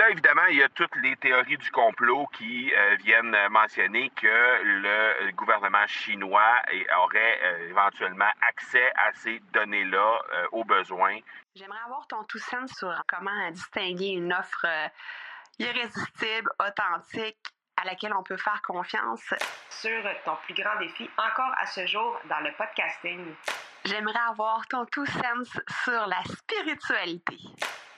là, évidemment, il y a toutes les théories du complot qui euh, viennent mentionner que le gouvernement chinois aurait euh, éventuellement accès à ces données-là euh, au besoin. J'aimerais avoir ton tout sens sur comment distinguer une offre irrésistible, authentique, à laquelle on peut faire confiance. Sur ton plus grand défi encore à ce jour dans le podcasting. J'aimerais avoir ton tout sens sur la spiritualité.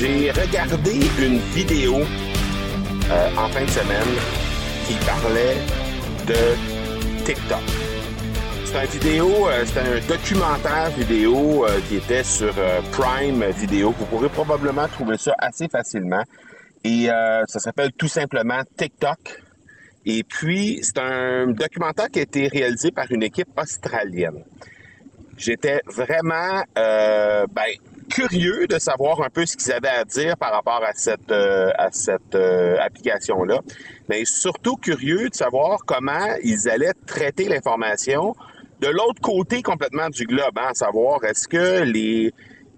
J'ai regardé une vidéo euh, en fin de semaine qui parlait de TikTok. C'est un vidéo, euh, c'est un documentaire vidéo euh, qui était sur Prime Vidéo. Vous pourrez probablement trouver ça assez facilement. Et ça s'appelle tout simplement TikTok. Et puis, c'est un documentaire qui a été réalisé par une équipe australienne. J'étais vraiment ben, curieux de savoir un peu ce qu'ils avaient à dire par rapport à cette euh, à cette euh, application là, mais surtout curieux de savoir comment ils allaient traiter l'information de l'autre côté complètement du globe, hein, à savoir est-ce que les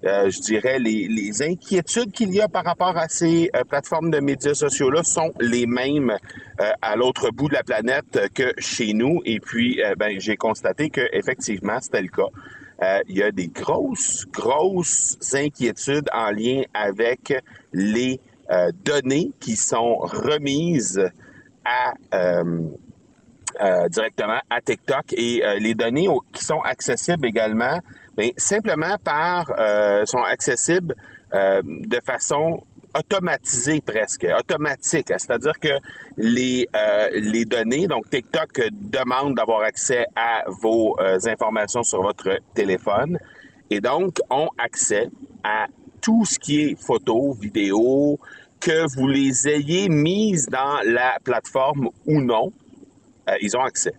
euh, je dirais les, les inquiétudes qu'il y a par rapport à ces plateformes de médias sociaux là sont les mêmes à l'autre bout de la planète que chez nous et puis ben j'ai constaté que effectivement c'était le cas. Euh, il y a des grosses, grosses inquiétudes en lien avec les euh, données qui sont remises euh, directement à TikTok et les données qui sont accessibles également, mais simplement par sont accessibles de façon automatisé presque, automatique. C'est-à-dire que les, euh, les données, donc TikTok demande d'avoir accès à vos euh, informations sur votre téléphone et donc ont accès à tout ce qui est photo, vidéo, que vous les ayez mises dans la plateforme ou non, euh, ils ont accès.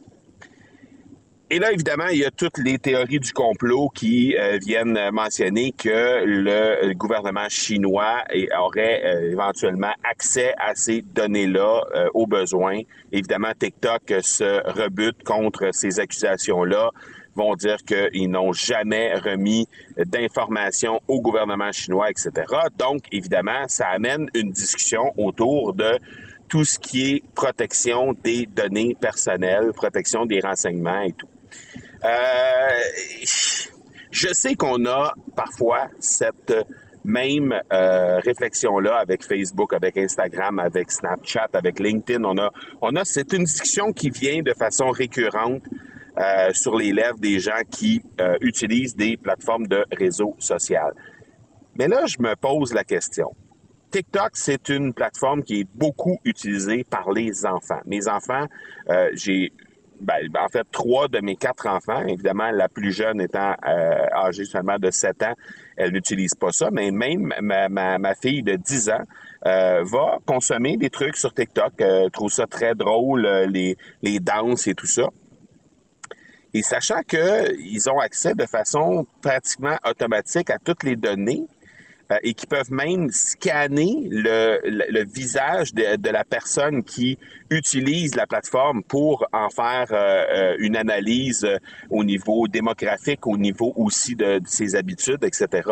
Et là, évidemment, il y a toutes les théories du complot qui euh, viennent mentionner que le gouvernement chinois aurait euh, éventuellement accès à ces données-là euh, au besoin. Évidemment, TikTok se rebute contre ces accusations-là vont dire qu'ils n'ont jamais remis d'informations au gouvernement chinois, etc. Donc, évidemment, ça amène une discussion autour de tout ce qui est protection des données personnelles, protection des renseignements et tout. Euh, je sais qu'on a parfois cette même euh, réflexion-là avec Facebook, avec Instagram, avec Snapchat, avec LinkedIn. On a, on a, c'est une discussion qui vient de façon récurrente euh, sur les lèvres des gens qui utilisent des plateformes de réseau social. Mais là, je me pose la question. TikTok, c'est une plateforme qui est beaucoup utilisée par les enfants. Mes enfants, j'ai ben, en fait, trois de mes quatre enfants, évidemment, la plus jeune étant euh, âgée seulement de 7 ans, elle n'utilise pas ça, mais même ma, fille de 10 ans euh, va consommer des trucs sur TikTok, euh, trouve ça très drôle, les, les danses et tout ça. Et sachant qu'ils ont accès de façon pratiquement automatique à toutes les données, et qui peuvent même scanner le, visage de, de, la personne qui utilise la plateforme pour en faire euh, euh, une analyse au niveau démographique, au niveau aussi de, ses habitudes, etc.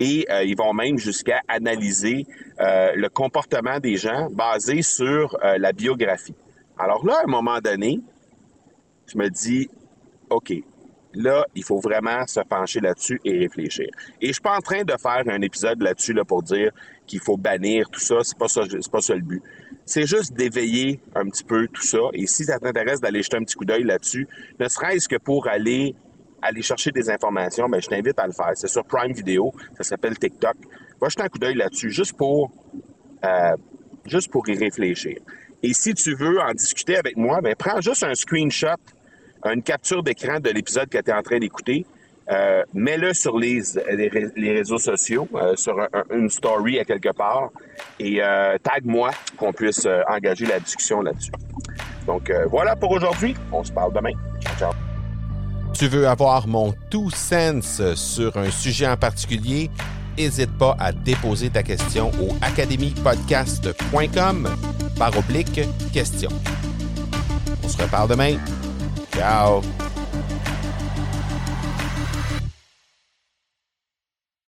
Et ils vont même jusqu'à analyser le comportement des gens basé sur la biographie. Alors là, à un moment donné, je me dis, OK, là, il faut vraiment se pencher là-dessus et réfléchir. Et je suis pas en train de faire un épisode là-dessus là, pour dire qu'il faut bannir tout ça. C'est pas ça, pas ça le but. C'est juste d'éveiller un petit peu tout ça. Et si ça t'intéresse d'aller jeter un petit coup d'œil là-dessus, ne serait-ce que pour aller aller chercher des informations, ben, je t'invite à le faire. C'est sur Prime Video, ça s'appelle TikTok. Va jeter un coup d'œil là-dessus, juste pour euh, juste pour y réfléchir. Et si tu veux en discuter avec moi, ben prends juste un screenshot une capture d'écran de l'épisode que tu es en train d'écouter euh, mets-le sur les, les, réseaux sociaux, euh, sur une story à quelque part, et euh, tag-moi qu'on puisse engager la discussion là-dessus. Donc voilà pour aujourd'hui. On se parle demain. Ciao. Tu veux avoir mon tout sens sur un sujet en particulier? N'hésite pas à déposer ta question au academypodcast.com par oblique question. On se reparle demain. Ciao!